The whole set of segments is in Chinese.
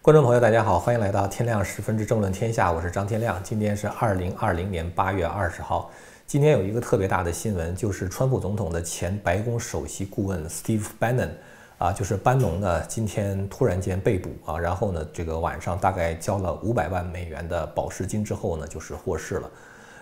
观众朋友，大家好，欢迎来到天亮十分之政论天下，我是张天亮。今天是二零二零年八月二十号。今天有一个特别大的新闻，就是川普总统的前白宫首席顾问 Steve Bannon 啊，就是班农呢，今天突然间被捕啊，然后呢，这个晚上大概交了五百万美元的保释金之后呢，就是获释了。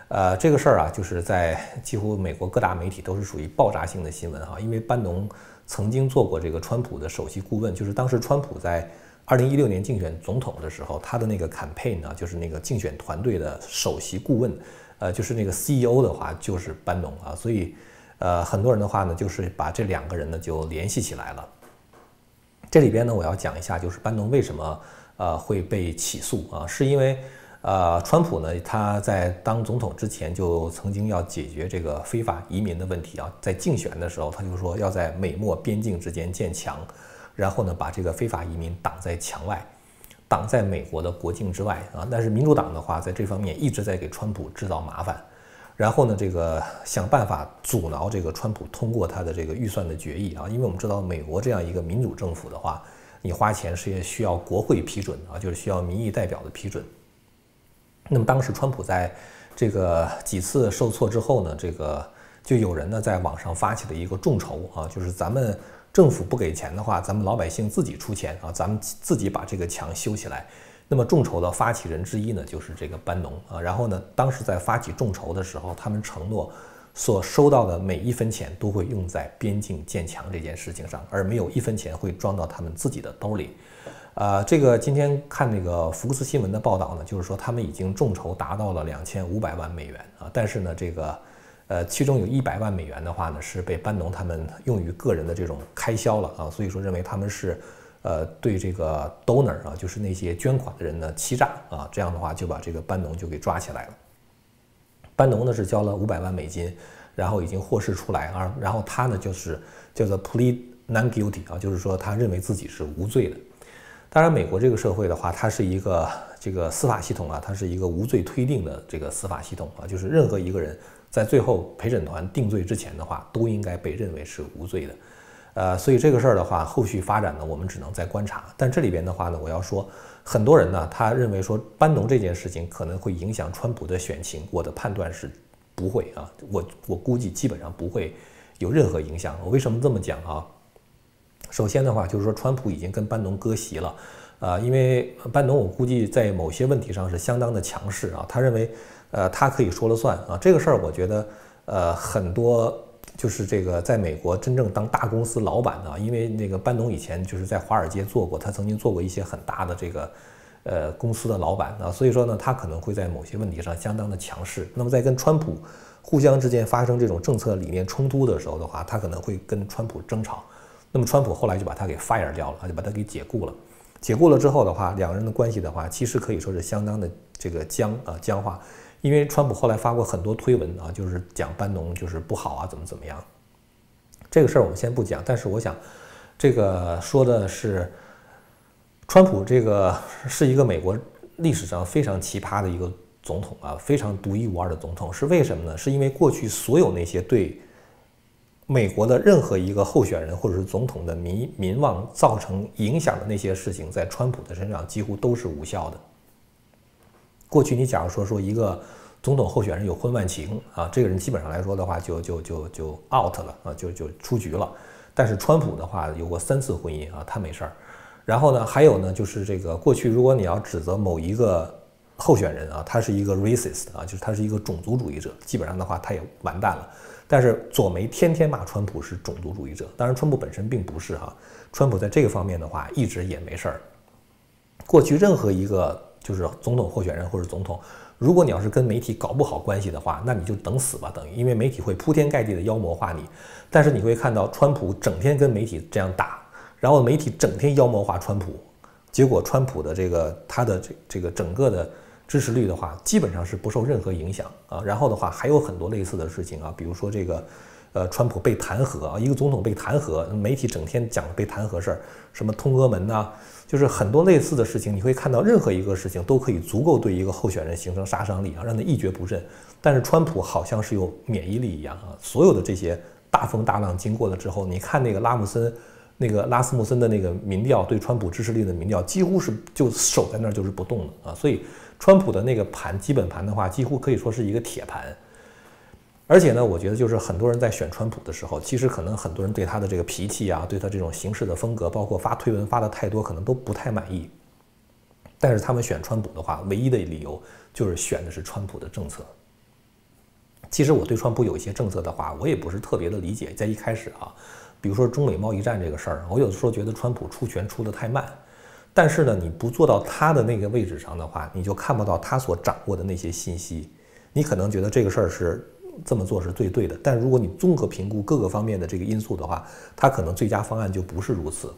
呃，这个事儿啊，就是在几乎美国各大媒体都是属于爆炸性的新闻哈，因为班农曾经做过这个川普的首席顾问，就是当时川普在。二零一六年竞选总统的时候，他的那个 campaign 呢，就是那个竞选团队的首席顾问，呃，就是那个 CEO 的话，就是班农啊，所以，呃，很多人的话呢，就是把这两个人呢就联系起来了。这里边呢，我要讲一下，就是班农为什么呃会被起诉啊？是因为呃，川普呢他在当总统之前就曾经要解决这个非法移民的问题啊，在竞选的时候他就说要在美墨边境之间建墙。然后呢，把这个非法移民挡在墙外，挡在美国的国境之外啊！但是民主党的话，在这方面一直在给川普制造麻烦，然后呢，这个想办法阻挠这个川普通过他的这个预算的决议啊！因为我们知道，美国这样一个民主政府的话，你花钱是也需要国会批准啊，就是需要民意代表的批准。那么当时川普在这个几次受挫之后呢，这个就有人呢在网上发起了一个众筹啊，就是咱们。政府不给钱的话，咱们老百姓自己出钱啊，咱们自己把这个墙修起来。那么众筹的发起人之一呢，就是这个班农啊。然后呢，当时在发起众筹的时候，他们承诺所收到的每一分钱都会用在边境建墙这件事情上，而没有一分钱会装到他们自己的兜里。呃，这个今天看那个福克斯新闻的报道呢，就是说他们已经众筹达到了两千五百万美元啊，但是呢，这个。呃，其中有一百万美元的话呢，是被班农他们用于个人的这种开销了啊，所以说认为他们是，呃，对这个 donor 啊，就是那些捐款的人呢欺诈啊，这样的话就把这个班农就给抓起来了。班农呢是交了五百万美金，然后已经获释出来啊，然后他呢就是叫做 plead non guilty 啊，就是说他认为自己是无罪的。当然，美国这个社会的话，它是一个这个司法系统啊，它是一个无罪推定的这个司法系统啊，就是任何一个人。在最后陪审团定罪之前的话，都应该被认为是无罪的，呃，所以这个事儿的话，后续发展呢，我们只能再观察。但这里边的话呢，我要说，很多人呢，他认为说班农这件事情可能会影响川普的选情，我的判断是不会啊，我我估计基本上不会有任何影响。我为什么这么讲啊？首先的话，就是说川普已经跟班农割席了，啊，因为班农我估计在某些问题上是相当的强势啊，他认为。呃，他可以说了算啊！这个事儿，我觉得，呃，很多就是这个在美国真正当大公司老板的，因为那个班农以前就是在华尔街做过，他曾经做过一些很大的这个呃公司的老板啊，所以说呢，他可能会在某些问题上相当的强势。那么在跟川普互相之间发生这种政策理念冲突的时候的话，他可能会跟川普争吵。那么川普后来就把他给 fire 掉了，就把他给解雇了。解雇了之后的话，两个人的关系的话，其实可以说是相当的这个僵啊僵化。因为川普后来发过很多推文啊，就是讲班农就是不好啊，怎么怎么样。这个事儿我们先不讲，但是我想，这个说的是，川普这个是一个美国历史上非常奇葩的一个总统啊，非常独一无二的总统。是为什么呢？是因为过去所有那些对美国的任何一个候选人或者是总统的民民望造成影响的那些事情，在川普的身上几乎都是无效的。过去你假如说说一个总统候选人有婚外情啊，这个人基本上来说的话就就就就 out 了啊，就就出局了。但是川普的话有过三次婚姻啊，他没事儿。然后呢，还有呢，就是这个过去如果你要指责某一个候选人啊，他是一个 racist 啊，就是他是一个种族主义者，基本上的话他也完蛋了。但是左媒天天骂川普是种族主义者，当然川普本身并不是哈，川普在这个方面的话一直也没事儿。过去任何一个。就是总统候选人或者总统，如果你要是跟媒体搞不好关系的话，那你就等死吧，等于因为媒体会铺天盖地的妖魔化你。但是你会看到川普整天跟媒体这样打，然后媒体整天妖魔化川普，结果川普的这个他的这这个整个的支持率的话，基本上是不受任何影响啊。然后的话还有很多类似的事情啊，比如说这个。呃，川普被弹劾啊，一个总统被弹劾，媒体整天讲被弹劾事儿，什么通俄门呐，就是很多类似的事情。你会看到任何一个事情都可以足够对一个候选人形成杀伤力啊，让他一蹶不振。但是川普好像是有免疫力一样啊，所有的这些大风大浪经过了之后，你看那个拉姆森那个拉斯穆森的那个民调对川普支持率的民调，几乎是就守在那儿就是不动的啊。所以川普的那个盘基本盘的话，几乎可以说是一个铁盘。而且呢，我觉得就是很多人在选川普的时候，其实可能很多人对他的这个脾气啊，对他这种行事的风格，包括发推文发的太多，可能都不太满意。但是他们选川普的话，唯一的理由就是选的是川普的政策。其实我对川普有一些政策的话，我也不是特别的理解。在一开始啊，比如说中美贸易战这个事儿，我有的时候觉得川普出拳出的太慢。但是呢，你不做到他的那个位置上的话，你就看不到他所掌握的那些信息。你可能觉得这个事儿是。这么做是最对的，但如果你综合评估各个方面的这个因素的话，他可能最佳方案就不是如此。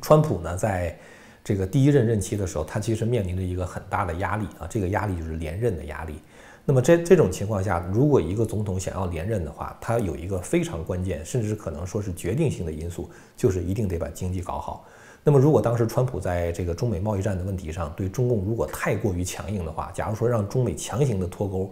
川普呢，在这个第一任任期的时候，他其实面临着一个很大的压力啊，这个压力就是连任的压力。那么这这种情况下，如果一个总统想要连任的话，他有一个非常关键，甚至可能说是决定性的因素，就是一定得把经济搞好。那么如果当时川普在这个中美贸易战的问题上对中共如果太过于强硬的话，假如说让中美强行的脱钩。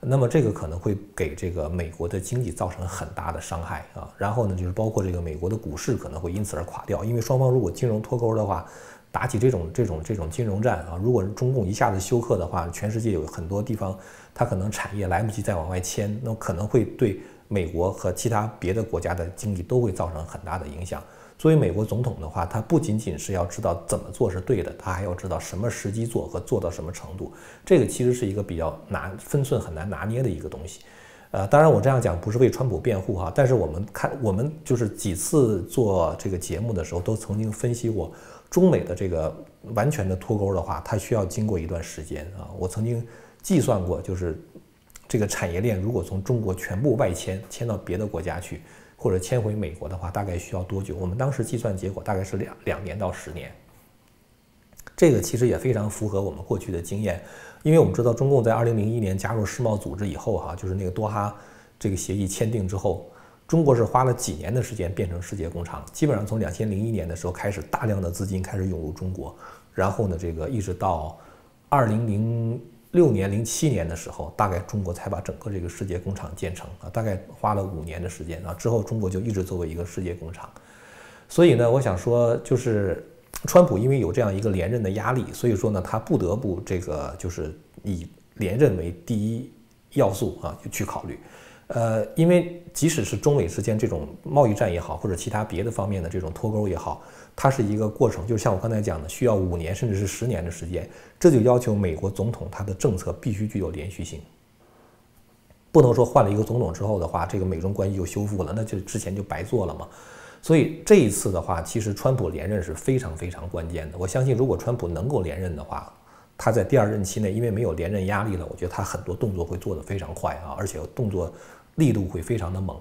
那么这个可能会给这个美国的经济造成很大的伤害啊，然后呢，就是包括这个美国的股市可能会因此而垮掉，因为双方如果金融脱钩的话，打起这种这种这种金融战啊，如果中共一下子休克的话，全世界有很多地方它可能产业来不及再往外迁，那可能会对美国和其他别的国家的经济都会造成很大的影响。作为美国总统的话，他不仅仅是要知道怎么做是对的，他还要知道什么时机做和做到什么程度。这个其实是一个比较难分寸很难拿捏的一个东西。呃，当然我这样讲不是为川普辩护哈，但是我们看我们就是几次做这个节目的时候，都曾经分析过中美的这个完全的脱钩的话，它需要经过一段时间啊。我曾经计算过，就是这个产业链如果从中国全部外迁迁到别的国家去。或者迁回美国的话，大概需要多久？我们当时计算结果大概是两两年到十年。这个其实也非常符合我们过去的经验，因为我们知道中共在二零零一年加入世贸组织以后，哈，就是那个多哈这个协议签订之后，中国是花了几年的时间变成世界工厂。基本上从两千零一年的时候开始，大量的资金开始涌入中国，然后呢，这个一直到二零零。六年零七年的时候，大概中国才把整个这个世界工厂建成啊，大概花了五年的时间啊。之后中国就一直作为一个世界工厂。所以呢，我想说，就是川普因为有这样一个连任的压力，所以说呢，他不得不这个就是以连任为第一要素啊去考虑。呃，因为即使是中美之间这种贸易战也好，或者其他别的方面的这种脱钩也好，它是一个过程，就像我刚才讲的，需要五年甚至是十年的时间。这就要求美国总统他的政策必须具有连续性，不能说换了一个总统之后的话，这个美中关系就修复了，那就之前就白做了嘛。所以这一次的话，其实川普连任是非常非常关键的。我相信，如果川普能够连任的话，他在第二任期内，因为没有连任压力了，我觉得他很多动作会做得非常快啊，而且动作。力度会非常的猛，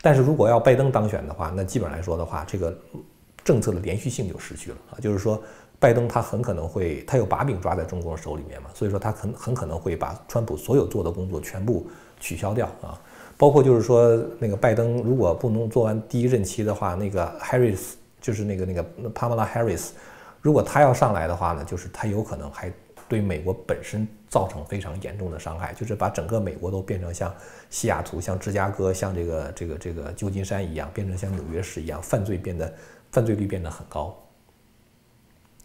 但是如果要拜登当选的话，那基本来说的话，这个政策的连续性就失去了啊。就是说，拜登他很可能会，他有把柄抓在中国手里面嘛，所以说他很很可能会把川普所有做的工作全部取消掉啊。包括就是说，那个拜登如果不能做完第一任期的话，那个 Harris 就是那个那个 Pamela Harris，如果他要上来的话呢，就是他有可能还。对美国本身造成非常严重的伤害，就是把整个美国都变成像西雅图、像芝加哥、像这个这个这个旧金山一样，变成像纽约市一样，犯罪变得犯罪率变得很高。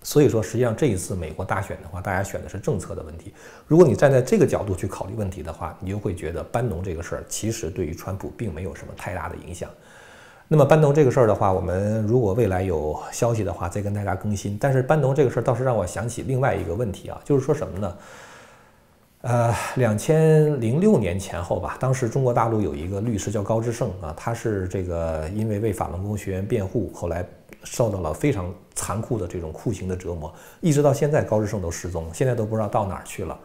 所以说，实际上这一次美国大选的话，大家选的是政策的问题。如果你站在这个角度去考虑问题的话，你就会觉得班农这个事儿其实对于川普并没有什么太大的影响。那么班农这个事儿的话，我们如果未来有消息的话，再跟大家更新。但是班农这个事儿倒是让我想起另外一个问题啊，就是说什么呢？呃，两千零六年前后吧，当时中国大陆有一个律师叫高志胜啊，他是这个因为为法轮功学员辩护，后来受到了非常残酷的这种酷刑的折磨，一直到现在高志胜都失踪，现在都不知道到哪儿去了。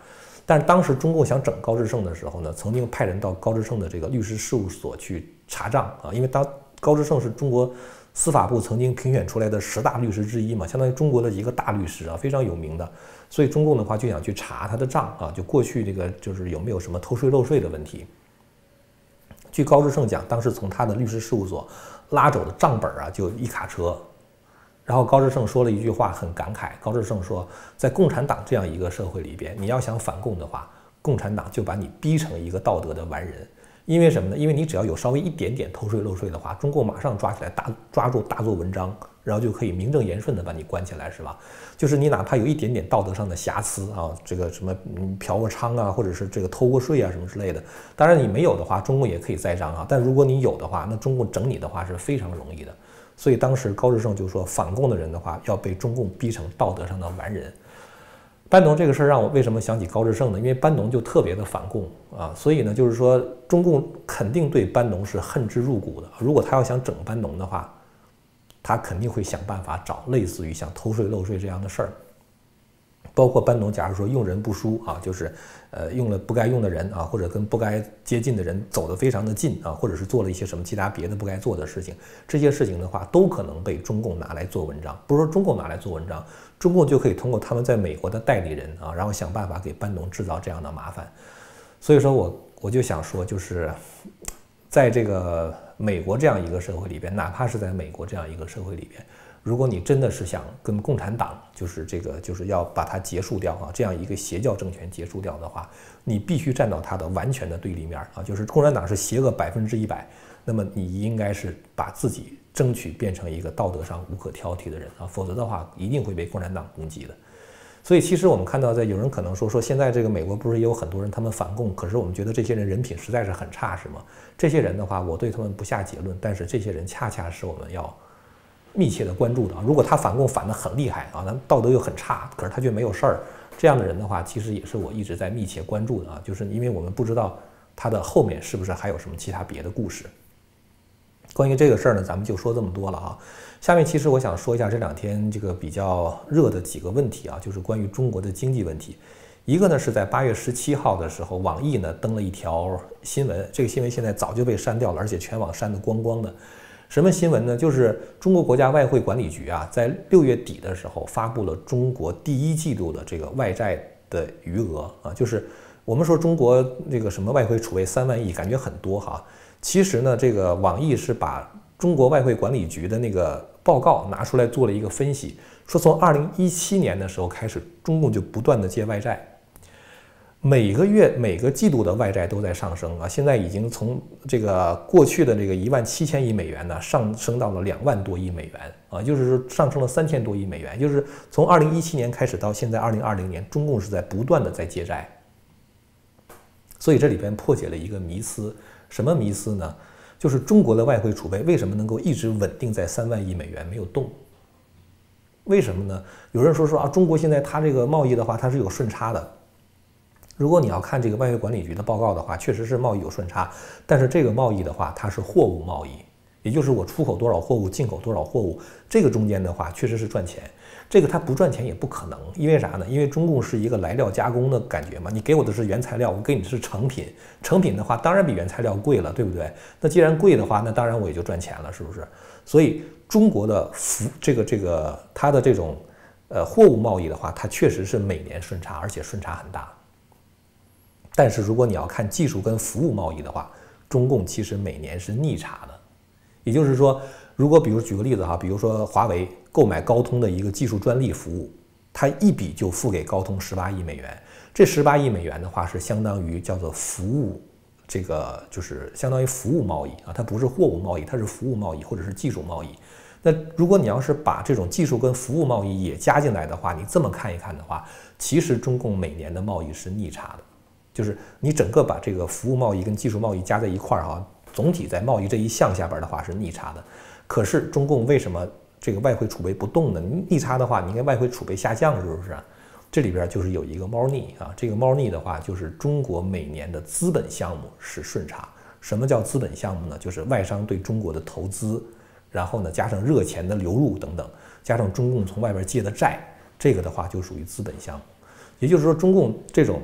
但是当时中共想整高志胜的时候呢，曾经派人到高志胜的这个律师事务所去查账啊，因为当高志胜是中国司法部曾经评选出来的十大律师之一嘛，相当于中国的一个大律师啊，非常有名的。所以中共的话就想去查他的账啊，就过去这个就是有没有什么偷税漏税的问题。据高志胜讲，当时从他的律师事务所拉走的账本啊，就一卡车。然后高志胜说了一句话，很感慨。高志胜说，在共产党这样一个社会里边，你要想反共的话，共产党就把你逼成一个道德的完人。因为什么呢？因为你只要有稍微一点点偷税漏税的话，中共马上抓起来大抓住大做文章，然后就可以名正言顺的把你关起来，是吧？就是你哪怕有一点点道德上的瑕疵啊，这个什么嫖过娼啊，或者是这个偷过税啊什么之类的，当然你没有的话，中共也可以栽赃啊。但如果你有的话，那中共整你的话是非常容易的。所以当时高志胜就说，反共的人的话要被中共逼成道德上的完人。班农这个事儿让我为什么想起高志胜呢？因为班农就特别的反共啊，所以呢，就是说中共肯定对班农是恨之入骨的。如果他要想整班农的话，他肯定会想办法找类似于像偷税漏税这样的事儿。包括班农，假如说用人不淑啊，就是呃用了不该用的人啊，或者跟不该接近的人走得非常的近啊，或者是做了一些什么其他别的不该做的事情，这些事情的话，都可能被中共拿来做文章。不是说中共拿来做文章，中共就可以通过他们在美国的代理人啊，然后想办法给班农制造这样的麻烦。所以说我我就想说，就是在这个美国这样一个社会里边，哪怕是在美国这样一个社会里边。如果你真的是想跟共产党，就是这个，就是要把它结束掉啊，这样一个邪教政权结束掉的话，你必须站到它的完全的对立面啊，就是共产党是邪恶百分之一百，那么你应该是把自己争取变成一个道德上无可挑剔的人啊，否则的话一定会被共产党攻击的。所以其实我们看到，在有人可能说说现在这个美国不是也有很多人他们反共，可是我们觉得这些人人品实在是很差，是吗？这些人的话，我对他们不下结论，但是这些人恰恰是我们要。密切的关注的啊，如果他反共反得很厉害啊，咱道德又很差，可是他却没有事儿，这样的人的话，其实也是我一直在密切关注的啊，就是因为我们不知道他的后面是不是还有什么其他别的故事。关于这个事儿呢，咱们就说这么多了啊。下面其实我想说一下这两天这个比较热的几个问题啊，就是关于中国的经济问题。一个呢是在八月十七号的时候，网易呢登了一条新闻，这个新闻现在早就被删掉了，而且全网删得光光的。什么新闻呢？就是中国国家外汇管理局啊，在六月底的时候发布了中国第一季度的这个外债的余额啊，就是我们说中国这个什么外汇储备三万亿，感觉很多哈。其实呢，这个网易是把中国外汇管理局的那个报告拿出来做了一个分析，说从二零一七年的时候开始，中共就不断的借外债。每个月、每个季度的外债都在上升啊！现在已经从这个过去的这个一万七千亿美元呢，上升到了两万多亿美元啊，就是说上升了三千多亿美元。就是从二零一七年开始到现在二零二零年，中共是在不断的在借债。所以这里边破解了一个迷思，什么迷思呢？就是中国的外汇储备为什么能够一直稳定在三万亿美元没有动？为什么呢？有人说说啊，中国现在它这个贸易的话，它是有顺差的。如果你要看这个外汇管理局的报告的话，确实是贸易有顺差，但是这个贸易的话，它是货物贸易，也就是我出口多少货物，进口多少货物，这个中间的话确实是赚钱。这个它不赚钱也不可能，因为啥呢？因为中共是一个来料加工的感觉嘛，你给我的是原材料，我给你的是成品，成品的话当然比原材料贵了，对不对？那既然贵的话，那当然我也就赚钱了，是不是？所以中国的服这个这个它的这种呃货物贸易的话，它确实是每年顺差，而且顺差很大。但是如果你要看技术跟服务贸易的话，中共其实每年是逆差的。也就是说，如果比如举个例子哈，比如说华为购买高通的一个技术专利服务，它一笔就付给高通十八亿美元。这十八亿美元的话是相当于叫做服务，这个就是相当于服务贸易啊，它不是货物贸易，它是服务贸易或者是技术贸易。那如果你要是把这种技术跟服务贸易也加进来的话，你这么看一看的话，其实中共每年的贸易是逆差的。就是你整个把这个服务贸易跟技术贸易加在一块儿哈，总体在贸易这一项下边的话是逆差的。可是中共为什么这个外汇储备不动呢？逆差的话，你应该外汇储备下降是不是？这里边就是有一个猫腻啊。这个猫腻的话，就是中国每年的资本项目是顺差。什么叫资本项目呢？就是外商对中国的投资，然后呢加上热钱的流入等等，加上中共从外边借的债，这个的话就属于资本项目。也就是说，中共这种。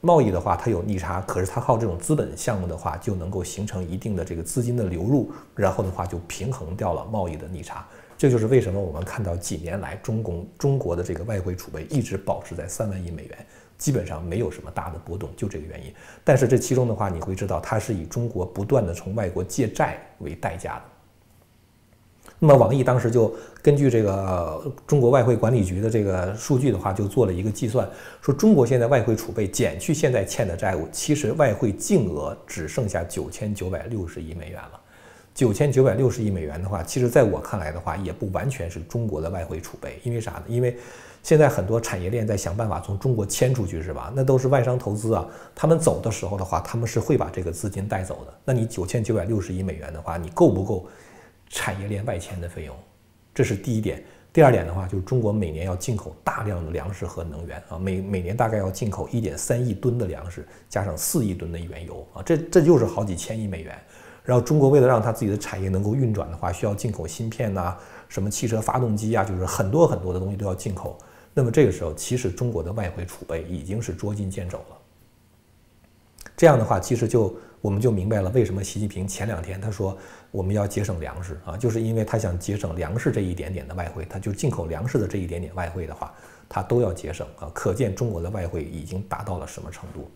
贸易的话，它有逆差，可是它靠这种资本项目的话，就能够形成一定的这个资金的流入，然后的话就平衡掉了贸易的逆差。这就是为什么我们看到几年来中共中国的这个外汇储备一直保持在三万亿美元，基本上没有什么大的波动，就这个原因。但是这其中的话，你会知道它是以中国不断的从外国借债为代价的。那么网易当时就根据这个中国外汇管理局的这个数据的话，就做了一个计算，说中国现在外汇储备减去现在欠的债务，其实外汇净额只剩下九千九百六十亿美元了。九千九百六十亿美元的话，其实在我看来的话，也不完全是中国的外汇储备，因为啥呢？因为现在很多产业链在想办法从中国迁出去，是吧？那都是外商投资啊，他们走的时候的话，他们是会把这个资金带走的。那你九千九百六十亿美元的话，你够不够产业链外迁的费用？这是第一点。第二点的话，就是中国每年要进口大量的粮食和能源啊，每每年大概要进口一点三亿吨的粮食，加上四亿吨的原油啊，这这就是好几千亿美元。然后中国为了让它自己的产业能够运转的话，需要进口芯片呐，什么汽车发动机啊，就是很多很多的东西都要进口。那么这个时候，其实中国的外汇储备已经是捉襟见肘了。这样的话，其实就我们就明白了为什么习近平前两天他说我们要节省粮食啊，就是因为他想节省粮食这一点点的外汇，他就进口粮食的这一点点外汇的话，他都要节省啊。可见中国的外汇已经达到了什么程度。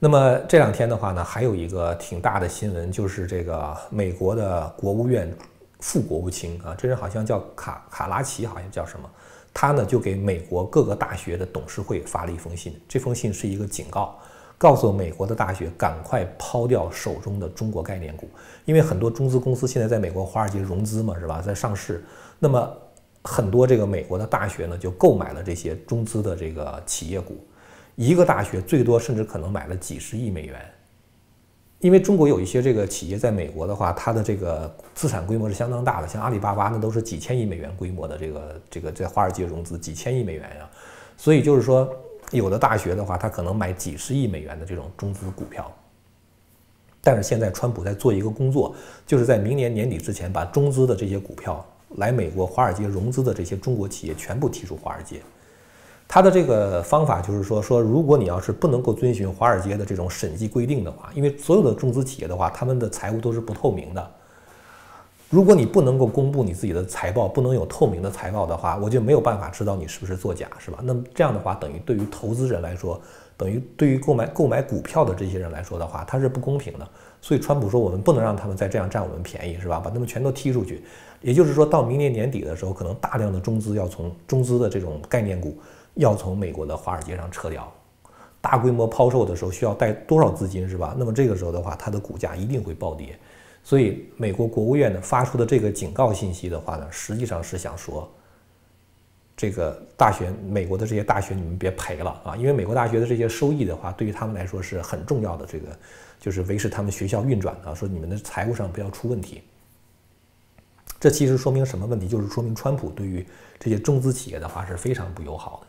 那么这两天的话呢，还有一个挺大的新闻，就是这个美国的国务院副国务卿啊，这人好像叫卡卡拉奇，好像叫什么，他呢就给美国各个大学的董事会发了一封信，这封信是一个警告，告诉美国的大学赶快抛掉手中的中国概念股，因为很多中资公司现在在美国华尔街融资嘛，是吧，在上市，那么很多这个美国的大学呢就购买了这些中资的这个企业股。一个大学最多甚至可能买了几十亿美元，因为中国有一些这个企业在美国的话，它的这个资产规模是相当大的，像阿里巴巴那都是几千亿美元规模的这个这个在华尔街融资几千亿美元呀，所以就是说有的大学的话，它可能买几十亿美元的这种中资股票，但是现在川普在做一个工作，就是在明年年底之前把中资的这些股票来美国华尔街融资的这些中国企业全部踢出华尔街。他的这个方法就是说，说如果你要是不能够遵循华尔街的这种审计规定的话，因为所有的中资企业的话，他们的财务都是不透明的。如果你不能够公布你自己的财报，不能有透明的财报的话，我就没有办法知道你是不是作假，是吧？那么这样的话，等于对于投资人来说，等于对于购买购买股票的这些人来说的话，它是不公平的。所以川普说，我们不能让他们再这样占我们便宜，是吧？把他们全都踢出去。也就是说到明年年底的时候，可能大量的中资要从中资的这种概念股。要从美国的华尔街上撤掉，大规模抛售的时候需要带多少资金是吧？那么这个时候的话，它的股价一定会暴跌。所以美国国务院呢发出的这个警告信息的话呢，实际上是想说，这个大学美国的这些大学你们别赔了啊，因为美国大学的这些收益的话，对于他们来说是很重要的，这个就是维持他们学校运转的。说你们的财务上不要出问题。这其实说明什么问题？就是说明川普对于这些中资企业的话是非常不友好的。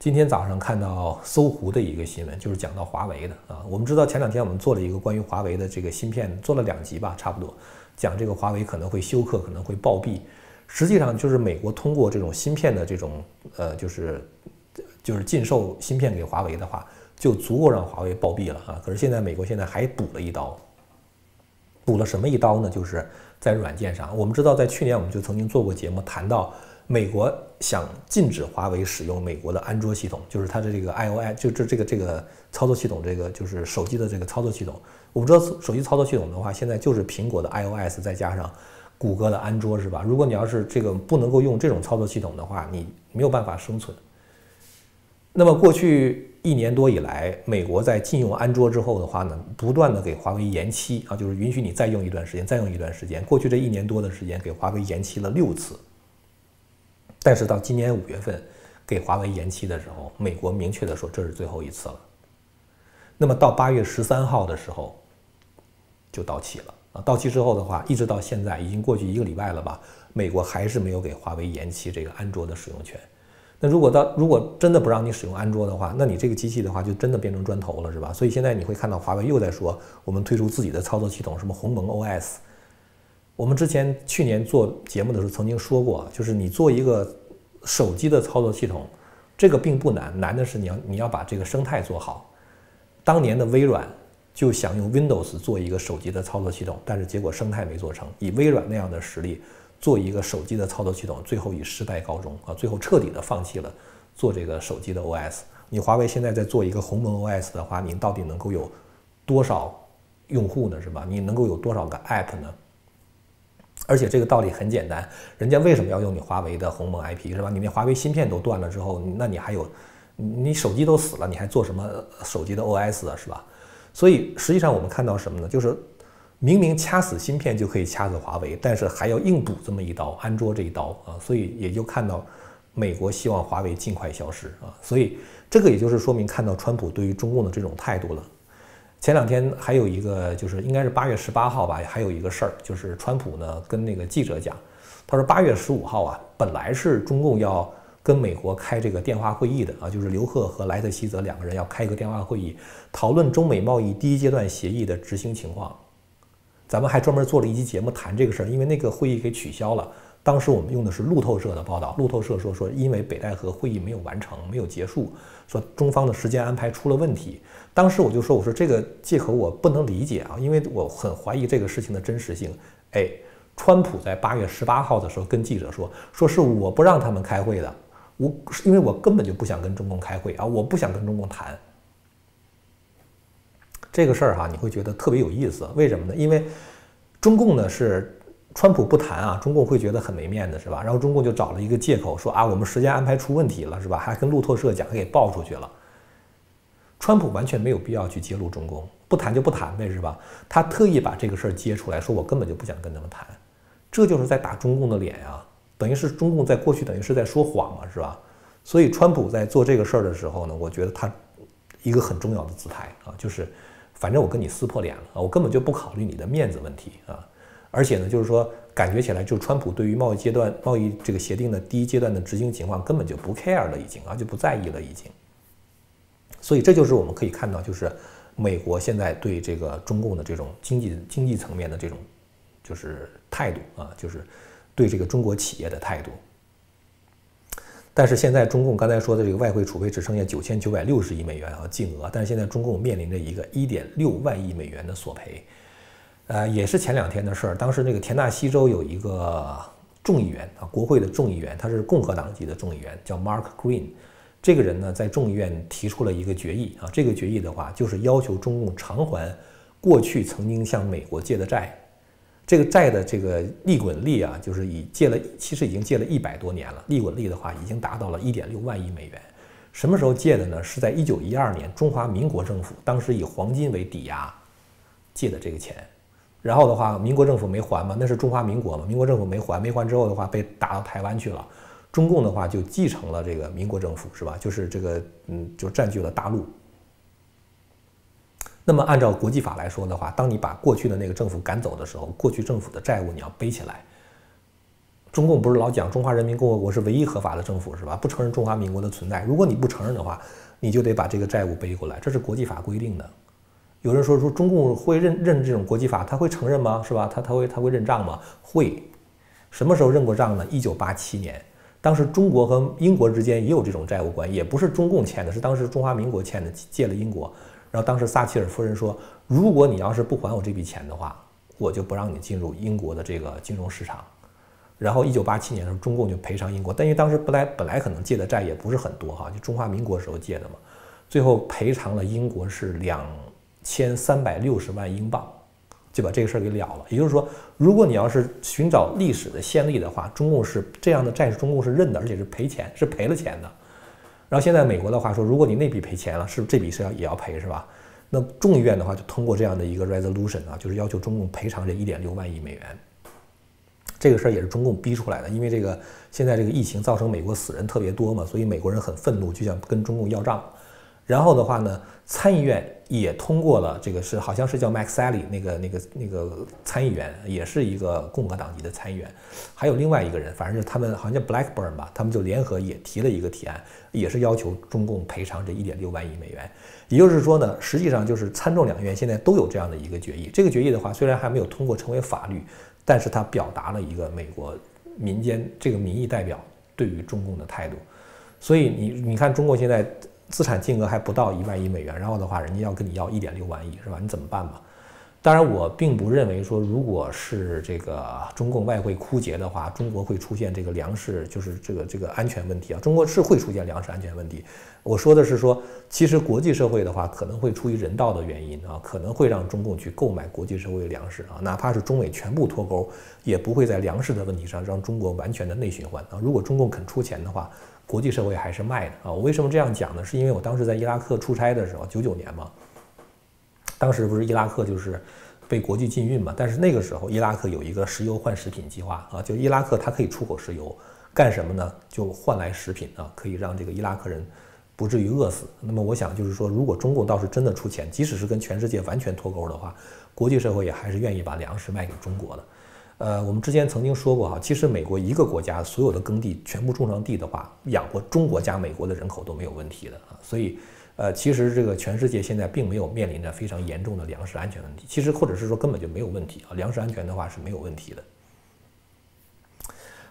今天早上看到搜狐的一个新闻，就是讲到华为的啊。我们知道前两天我们做了一个关于华为的这个芯片，做了两集吧，差不多讲这个华为可能会休克，可能会暴毙。实际上就是美国通过这种芯片的这种呃，就是就是禁售芯片给华为的话，就足够让华为暴毙了啊。可是现在美国现在还补了一刀，补了什么一刀呢？就是在软件上。我们知道在去年我们就曾经做过节目谈到。美国想禁止华为使用美国的安卓系统，就是它的这个 iOS，就这这个这个操作系统，这个就是手机的这个操作系统。我们知道手机操作系统的话，现在就是苹果的 iOS 再加上谷歌的安卓，是吧？如果你要是这个不能够用这种操作系统的话，你没有办法生存。那么过去一年多以来，美国在禁用安卓之后的话呢，不断的给华为延期啊，就是允许你再用一段时间，再用一段时间。过去这一年多的时间，给华为延期了六次。但是到今年五月份给华为延期的时候，美国明确的说这是最后一次了。那么到八月十三号的时候就到期了啊！到期之后的话，一直到现在已经过去一个礼拜了吧？美国还是没有给华为延期这个安卓的使用权。那如果到如果真的不让你使用安卓的话，那你这个机器的话就真的变成砖头了，是吧？所以现在你会看到华为又在说我们推出自己的操作系统，什么鸿蒙 OS。我们之前去年做节目的时候曾经说过，就是你做一个手机的操作系统，这个并不难，难的是你要你要把这个生态做好。当年的微软就想用 Windows 做一个手机的操作系统，但是结果生态没做成。以微软那样的实力做一个手机的操作系统，最后以失败告终啊！最后彻底的放弃了做这个手机的 OS。你华为现在在做一个鸿蒙 OS 的话，你到底能够有多少用户呢？是吧？你能够有多少个 App 呢？而且这个道理很简单，人家为什么要用你华为的鸿蒙 IP 是吧？你那华为芯片都断了之后，那你还有，你手机都死了，你还做什么手机的 OS 啊是吧？所以实际上我们看到什么呢？就是明明掐死芯片就可以掐死华为，但是还要硬补这么一刀，安卓这一刀啊，所以也就看到美国希望华为尽快消失啊。所以这个也就是说明看到川普对于中共的这种态度了。前两天还有一个，就是应该是八月十八号吧，还有一个事儿，就是川普呢跟那个记者讲，他说八月十五号啊，本来是中共要跟美国开这个电话会议的啊，就是刘鹤和莱特希泽两个人要开一个电话会议，讨论中美贸易第一阶段协议的执行情况。咱们还专门做了一期节目谈这个事儿，因为那个会议给取消了。当时我们用的是路透社的报道，路透社说说因为北戴河会议没有完成，没有结束，说中方的时间安排出了问题。当时我就说，我说这个借口我不能理解啊，因为我很怀疑这个事情的真实性。哎，川普在八月十八号的时候跟记者说，说是我不让他们开会的，我因为我根本就不想跟中共开会啊，我不想跟中共谈。这个事儿哈，你会觉得特别有意思，为什么呢？因为中共呢是。川普不谈啊，中共会觉得很没面子，是吧？然后中共就找了一个借口说啊，我们时间安排出问题了，是吧？还跟路透社讲，给爆出去了。川普完全没有必要去揭露中共，不谈就不谈呗，是吧？他特意把这个事儿揭出来，说我根本就不想跟他们谈，这就是在打中共的脸啊，等于是中共在过去等于是在说谎嘛，是吧？所以川普在做这个事儿的时候呢，我觉得他一个很重要的姿态啊，就是反正我跟你撕破脸了啊，我根本就不考虑你的面子问题啊。而且呢，就是说，感觉起来，就川普对于贸易阶段、贸易这个协定的第一阶段的执行情况，根本就不 care 了，已经啊，就不在意了，已经。所以这就是我们可以看到，就是美国现在对这个中共的这种经济经济层面的这种就是态度啊，就是对这个中国企业的态度。但是现在中共刚才说的这个外汇储备只剩下九千九百六十亿美元啊净额，但是现在中共面临着一个一点六万亿美元的索赔。呃，也是前两天的事儿。当时那个田纳西州有一个众议员啊，国会的众议员，他是共和党籍的众议员，叫 Mark Green。这个人呢，在众议院提出了一个决议啊，这个决议的话，就是要求中共偿还过去曾经向美国借的债。这个债的这个利滚利啊，就是已借了，其实已经借了一百多年了。利滚利的话，已经达到了一点六万亿美元。什么时候借的呢？是在一九一二年，中华民国政府当时以黄金为抵押借的这个钱。然后的话，民国政府没还嘛，那是中华民国嘛，民国政府没还，没还之后的话，被打到台湾去了。中共的话就继承了这个民国政府，是吧？就是这个，嗯，就占据了大陆。那么按照国际法来说的话，当你把过去的那个政府赶走的时候，过去政府的债务你要背起来。中共不是老讲中华人民共和国是唯一合法的政府，是吧？不承认中华民国的存在。如果你不承认的话，你就得把这个债务背过来，这是国际法规定的。有人说说中共会认认这种国际法，他会承认吗？是吧？他他会他会认账吗？会。什么时候认过账呢？一九八七年，当时中国和英国之间也有这种债务关系，也不是中共欠的，是当时中华民国欠的，借了英国。然后当时撒切尔夫人说，如果你要是不还我这笔钱的话，我就不让你进入英国的这个金融市场。然后一九八七年的时候，中共就赔偿英国，但因为当时本来本来可能借的债也不是很多哈，就中华民国时候借的嘛，最后赔偿了英国是两。千三百六十万英镑，就把这个事儿给了了。也就是说，如果你要是寻找历史的先例的话，中共是这样的债，中共是认的，而且是赔钱，是赔了钱的。然后现在美国的话说，如果你那笔赔钱了，是这笔是要也要赔，是吧？那众议院的话就通过这样的一个 resolution 啊，就是要求中共赔偿这一点六万亿美元。这个事儿也是中共逼出来的，因为这个现在这个疫情造成美国死人特别多嘛，所以美国人很愤怒，就想跟中共要账。然后的话呢，参议院也通过了这个，是好像是叫 Max Sally 那个那个那个参议员，也是一个共和党籍的参议员，还有另外一个人，反正是他们好像叫 Blackburn 吧，他们就联合也提了一个提案，也是要求中共赔偿这一点六万亿美元。也就是说呢，实际上就是参众两院现在都有这样的一个决议。这个决议的话，虽然还没有通过成为法律，但是它表达了一个美国民间这个民意代表对于中共的态度。所以你你看，中国现在。资产净额还不到一万亿美元，然后的话，人家要跟你要一点六万亿，是吧？你怎么办吧？当然，我并不认为说，如果是这个中共外汇枯竭的话，中国会出现这个粮食就是这个这个安全问题啊。中国是会出现粮食安全问题。我说的是说，其实国际社会的话，可能会出于人道的原因啊，可能会让中共去购买国际社会的粮食啊，哪怕是中美全部脱钩，也不会在粮食的问题上让中国完全的内循环啊。如果中共肯出钱的话，国际社会还是卖的啊。我为什么这样讲呢？是因为我当时在伊拉克出差的时候，九九年嘛。当时不是伊拉克就是被国际禁运嘛？但是那个时候伊拉克有一个石油换食品计划啊，就伊拉克它可以出口石油，干什么呢？就换来食品啊，可以让这个伊拉克人不至于饿死。那么我想就是说，如果中共倒是真的出钱，即使是跟全世界完全脱钩的话，国际社会也还是愿意把粮食卖给中国的。呃，我们之前曾经说过哈，其实美国一个国家所有的耕地全部种上地的话，养活中国加美国的人口都没有问题的啊，所以。呃，其实这个全世界现在并没有面临着非常严重的粮食安全问题，其实或者是说根本就没有问题啊，粮食安全的话是没有问题的。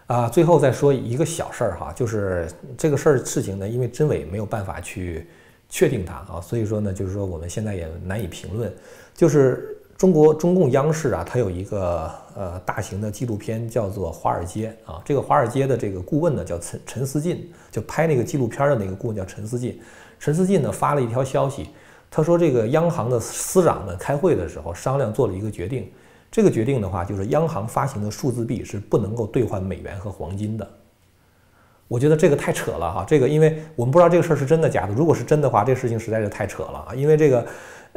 啊，最后再说一个小事儿哈，就是这个事儿事情呢，因为真伪没有办法去确定它啊，所以说呢，就是说我们现在也难以评论。就是中国中共央视啊，它有一个呃大型的纪录片叫做《华尔街》啊，这个华尔街的这个顾问呢叫陈陈思进，就拍那个纪录片的那个顾问叫陈思进。陈思进呢发了一条消息，他说这个央行的司长们开会的时候商量做了一个决定，这个决定的话就是央行发行的数字币是不能够兑换美元和黄金的。我觉得这个太扯了哈，这个因为我们不知道这个事儿是真的假的，如果是真的话，这个事情实在是太扯了啊！因为这个，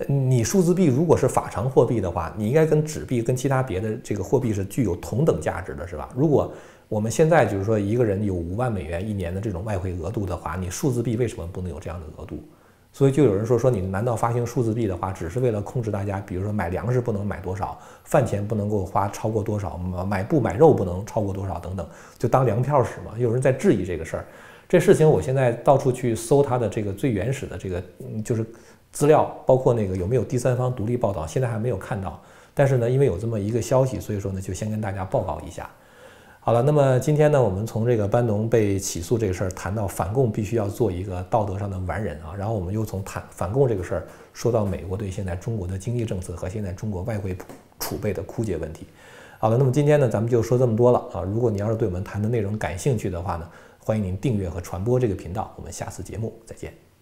你数字币如果是法偿货币的话，你应该跟纸币跟其他别的这个货币是具有同等价值的，是吧？如果我们现在就是说，一个人有五万美元一年的这种外汇额度的话，你数字币为什么不能有这样的额度？所以就有人说说你难道发行数字币的话，只是为了控制大家？比如说买粮食不能买多少，饭钱不能够花超过多少，买布买肉不能超过多少等等，就当粮票使嘛？有人在质疑这个事儿。这事情我现在到处去搜它的这个最原始的这个就是资料，包括那个有没有第三方独立报道，现在还没有看到。但是呢，因为有这么一个消息，所以说呢，就先跟大家报告一下。好了，那么今天呢，我们从这个班农被起诉这个事儿谈到反共必须要做一个道德上的完人啊，然后我们又从谈反共这个事儿说到美国对现在中国的经济政策和现在中国外汇储备的枯竭问题。好了，那么今天呢，咱们就说这么多了啊。如果你要是对我们谈的内容感兴趣的话呢，欢迎您订阅和传播这个频道。我们下次节目再见。